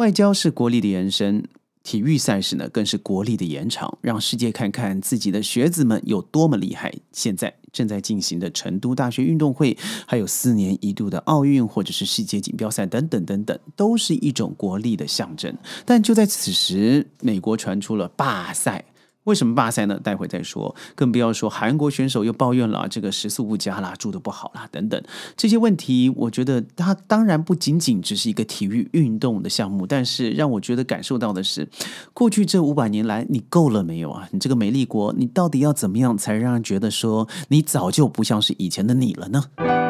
外交是国力的延伸。体育赛事呢，更是国力的延长，让世界看看自己的学子们有多么厉害。现在正在进行的成都大学运动会，还有四年一度的奥运，或者是世界锦标赛等等等等，都是一种国力的象征。但就在此时，美国传出了罢赛。为什么罢赛呢？待会再说。更不要说韩国选手又抱怨了这个食宿不佳啦，住的不好啦，等等这些问题。我觉得它当然不仅仅只是一个体育运动的项目，但是让我觉得感受到的是，过去这五百年来，你够了没有啊？你这个美丽国，你到底要怎么样才让人觉得说你早就不像是以前的你了呢？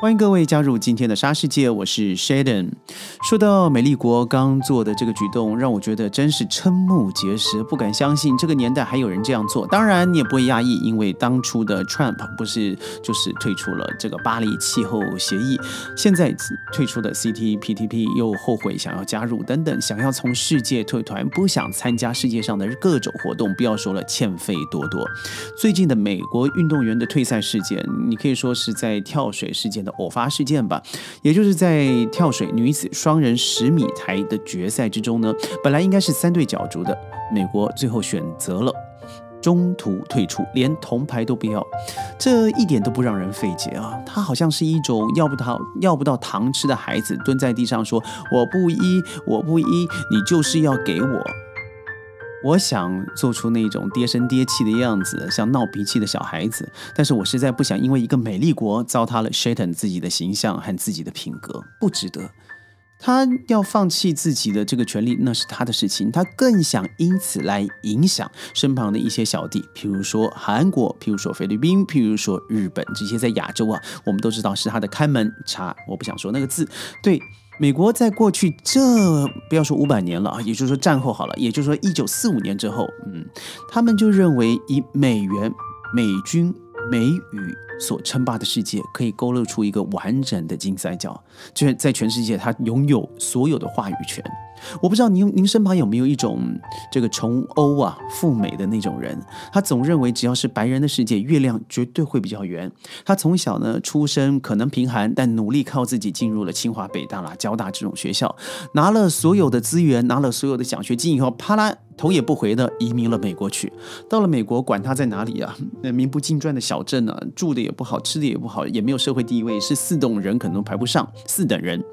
欢迎各位加入今天的沙世界，我是 Shaden。说到美丽国刚做的这个举动，让我觉得真是瞠目结舌，不敢相信这个年代还有人这样做。当然，你也不会讶异，因为当初的 Trump 不是就是退出了这个巴黎气候协议，现在退出的 C T P T P 又后悔想要加入，等等，想要从世界退团，不想参加世界上的各种活动。不要说了，欠费多多。最近的美国运动员的退赛事件，你可以说是在跳水事件。偶发事件吧，也就是在跳水女子双人十米台的决赛之中呢，本来应该是三对角逐的，美国最后选择了中途退出，连铜牌都不要，这一点都不让人费解啊！他好像是一种要不到要不到糖吃的孩子，蹲在地上说：“我不依，我不依，你就是要给我。”我想做出那种爹声爹气的样子，像闹脾气的小孩子，但是我实在不想因为一个美丽国糟蹋了 Shayton 自己的形象和自己的品格，不值得。他要放弃自己的这个权利，那是他的事情。他更想因此来影响身旁的一些小弟，譬如说韩国，譬如说菲律宾，譬如说日本，这些在亚洲啊，我们都知道是他的看门茶。我不想说那个字，对。美国在过去这不要说五百年了啊，也就是说战后好了，也就是说一九四五年之后，嗯，他们就认为以美元、美军、美语所称霸的世界，可以勾勒出一个完整的金三角，就是在全世界，他拥有所有的话语权。我不知道您您身旁有没有一种这个崇欧啊赴美的那种人，他总认为只要是白人的世界，月亮绝对会比较圆。他从小呢出生可能贫寒，但努力靠自己进入了清华、北大啦、交大这种学校，拿了所有的资源，拿了所有的奖学金以后，啪啦头也不回的移民了美国去。到了美国，管他在哪里啊，那名不经传的小镇呢，住的也不好，吃的也不好，也没有社会地位，是四等人可能排不上，四等人。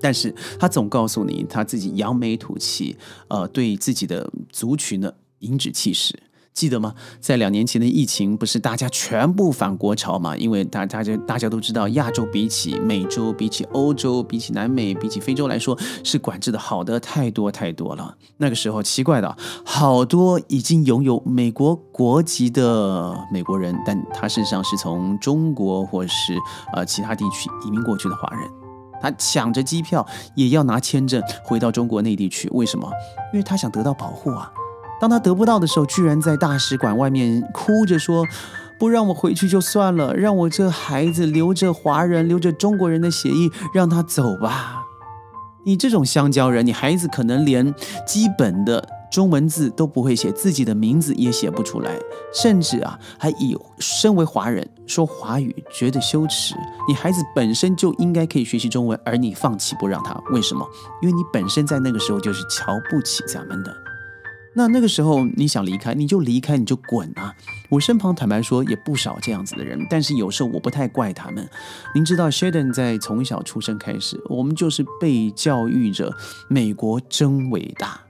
但是他总告诉你他自己扬眉吐气，呃，对自己的族群呢颐指气使，记得吗？在两年前的疫情，不是大家全部反国潮嘛？因为大大家大家都知道，亚洲比起美洲、比起欧洲、比起南美、比起非洲来说，是管制的好的太多太多了。那个时候奇怪的，好多已经拥有美国国籍的美国人，但他身上是从中国或是呃其他地区移民过去的华人。他抢着机票也要拿签证回到中国内地去，为什么？因为他想得到保护啊！当他得不到的时候，居然在大使馆外面哭着说：“不让我回去就算了，让我这孩子留着华人、留着中国人的血裔，让他走吧。”你这种香蕉人，你孩子可能连基本的。中文字都不会写，自己的名字也写不出来，甚至啊，还以身为华人说华语觉得羞耻。你孩子本身就应该可以学习中文，而你放弃不让他，为什么？因为你本身在那个时候就是瞧不起咱们的。那那个时候你想离开，你就离开，你就滚啊！我身旁坦白说也不少这样子的人，但是有时候我不太怪他们。您知道，Sheldon 在从小出生开始，我们就是被教育着美国真伟大。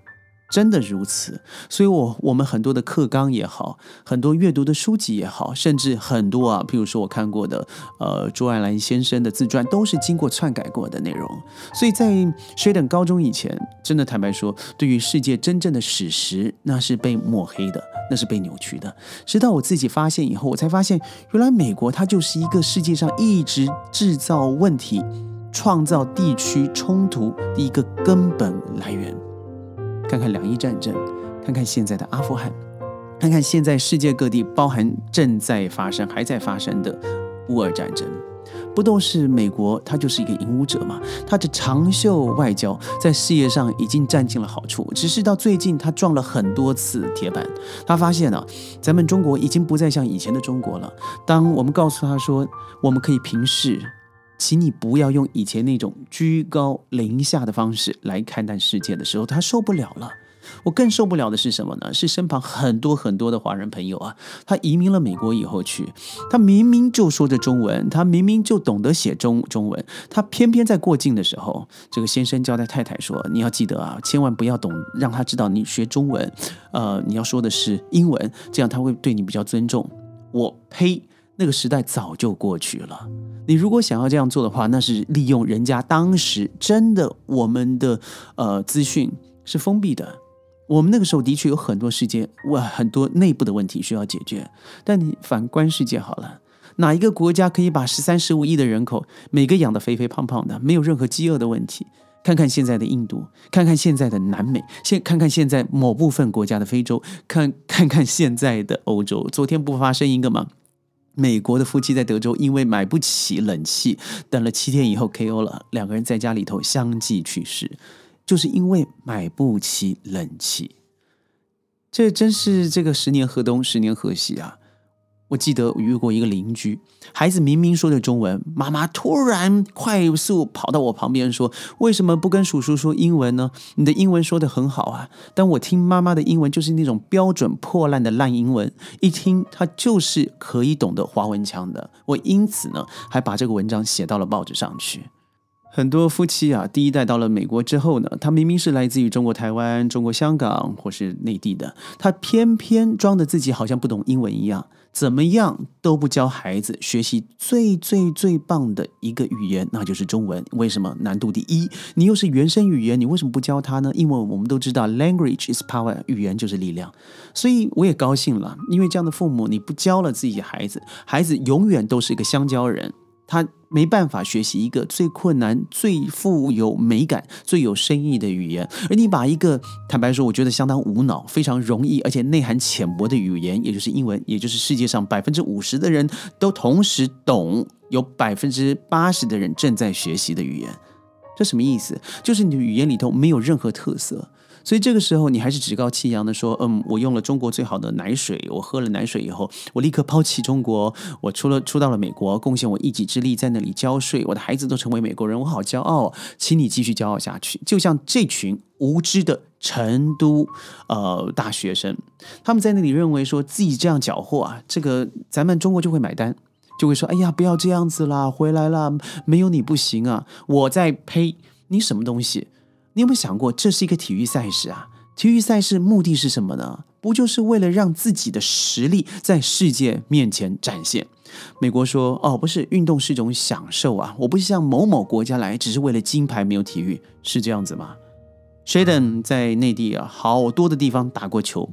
真的如此，所以，我我们很多的课纲也好，很多阅读的书籍也好，甚至很多啊，譬如说我看过的，呃，朱爱兰先生的自传，都是经过篡改过的内容。所以在学等高中以前，真的坦白说，对于世界真正的史实，那是被抹黑的，那是被扭曲的。直到我自己发现以后，我才发现，原来美国它就是一个世界上一直制造问题、创造地区冲突的一个根本来源。看看两伊战争，看看现在的阿富汗，看看现在世界各地，包含正在发生、还在发生的乌尔战争，不都是美国？他就是一个引武者嘛。他的长袖外交在事业上已经占尽了好处，只是到最近他撞了很多次铁板。他发现呢，咱们中国已经不再像以前的中国了。当我们告诉他说，我们可以平视。请你不要用以前那种居高临下的方式来看待世界的时候，他受不了了。我更受不了的是什么呢？是身旁很多很多的华人朋友啊，他移民了美国以后去，他明明就说着中文，他明明就懂得写中中文，他偏偏在过境的时候，这个先生交代太太说：“你要记得啊，千万不要懂，让他知道你学中文，呃，你要说的是英文，这样他会对你比较尊重。”我呸！那个时代早就过去了。你如果想要这样做的话，那是利用人家当时真的我们的呃资讯是封闭的。我们那个时候的确有很多世界哇，很多内部的问题需要解决。但你反观世界好了，哪一个国家可以把十三十五亿的人口每个养得肥肥胖胖的，没有任何饥饿的问题？看看现在的印度，看看现在的南美，现看看现在某部分国家的非洲，看看看现在的欧洲。昨天不发生一个吗？美国的夫妻在德州因为买不起冷气，等了七天以后 KO 了，两个人在家里头相继去世。就是因为买不起冷气，这真是这个十年河东，十年河西啊！我记得我遇过一个邻居，孩子明明说着中文，妈妈突然快速跑到我旁边说：“为什么不跟叔叔说英文呢？你的英文说的很好啊！”但我听妈妈的英文就是那种标准破烂的烂英文，一听她就是可以懂得华文腔的。我因此呢，还把这个文章写到了报纸上去。很多夫妻啊，第一代到了美国之后呢，他明明是来自于中国台湾、中国香港或是内地的，他偏偏装的自己好像不懂英文一样，怎么样都不教孩子学习最最最棒的一个语言，那就是中文。为什么难度第一？你又是原生语言，你为什么不教他呢？因为我们都知道，language is power，语言就是力量。所以我也高兴了，因为这样的父母，你不教了自己孩子，孩子永远都是一个香蕉人。他没办法学习一个最困难、最富有美感、最有深意的语言，而你把一个坦白说，我觉得相当无脑、非常容易而且内涵浅薄的语言，也就是英文，也就是世界上百分之五十的人都同时懂，有百分之八十的人正在学习的语言，这什么意思？就是你的语言里头没有任何特色。所以这个时候，你还是趾高气扬的说：“嗯，我用了中国最好的奶水，我喝了奶水以后，我立刻抛弃中国，我出了出到了美国，贡献我一己之力在那里交税，我的孩子都成为美国人，我好骄傲，请你继续骄傲下去。”就像这群无知的成都呃大学生，他们在那里认为说自己这样缴获啊，这个咱们中国就会买单，就会说：“哎呀，不要这样子啦，回来啦，没有你不行啊！”我在呸，你什么东西？你有没有想过，这是一个体育赛事啊？体育赛事目的是什么呢？不就是为了让自己的实力在世界面前展现？美国说：“哦，不是，运动是一种享受啊！我不是像某某国家来，只是为了金牌，没有体育，是这样子吗？”Shaden 在内地啊，好多的地方打过球，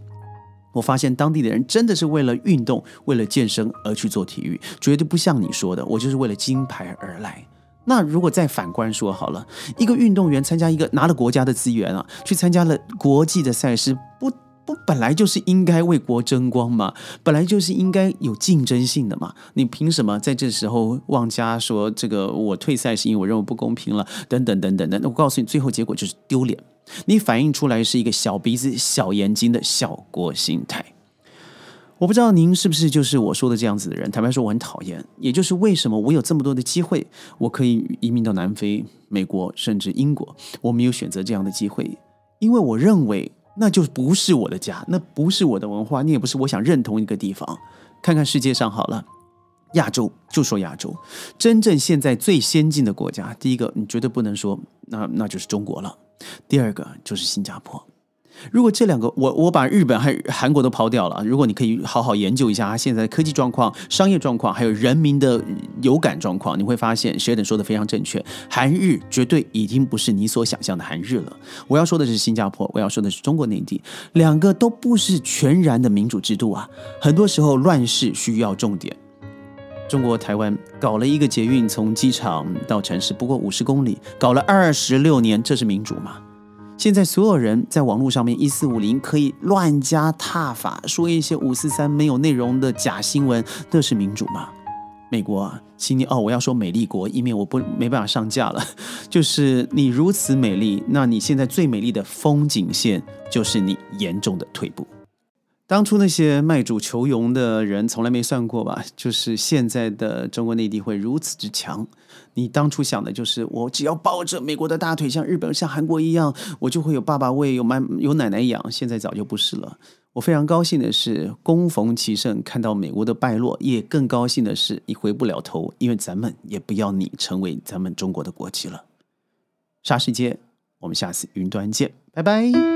我发现当地的人真的是为了运动、为了健身而去做体育，绝对不像你说的，我就是为了金牌而来。那如果再反观说好了，一个运动员参加一个拿了国家的资源啊，去参加了国际的赛事，不不本来就是应该为国争光嘛，本来就是应该有竞争性的嘛，你凭什么在这时候妄加说这个我退赛是因为我认为不公平了，等等等等等，我告诉你，最后结果就是丢脸，你反映出来是一个小鼻子小眼睛的小国心态。我不知道您是不是就是我说的这样子的人。坦白说，我很讨厌。也就是为什么我有这么多的机会，我可以移民到南非、美国，甚至英国，我没有选择这样的机会，因为我认为那就不是我的家，那不是我的文化，你也不是我想认同一个地方。看看世界上好了，亚洲就说亚洲，真正现在最先进的国家，第一个你绝对不能说，那那就是中国了。第二个就是新加坡。如果这两个，我我把日本还韩国都抛掉了。如果你可以好好研究一下它现在的科技状况、商业状况，还有人民的有感状况，你会发现 Sheldon 说的非常正确。韩日绝对已经不是你所想象的韩日了。我要说的是新加坡，我要说的是中国内地，两个都不是全然的民主制度啊。很多时候乱世需要重点。中国台湾搞了一个捷运，从机场到城市不过五十公里，搞了二十六年，这是民主吗？现在所有人在网络上面一四五零可以乱加踏法，说一些五四三没有内容的假新闻，那是民主吗？美国，啊，请你哦，我要说美丽国，以免我不没办法上架了。就是你如此美丽，那你现在最美丽的风景线就是你严重的退步。当初那些卖主求荣的人，从来没算过吧？就是现在的中国内地会如此之强。你当初想的就是，我只要抱着美国的大腿，像日本、像韩国一样，我就会有爸爸喂，有妈有奶奶养。现在早就不是了。我非常高兴的是，恭逢其盛，看到美国的败落，也更高兴的是，你回不了头，因为咱们也不要你成为咱们中国的国旗了。沙世界，我们下次云端见，拜拜。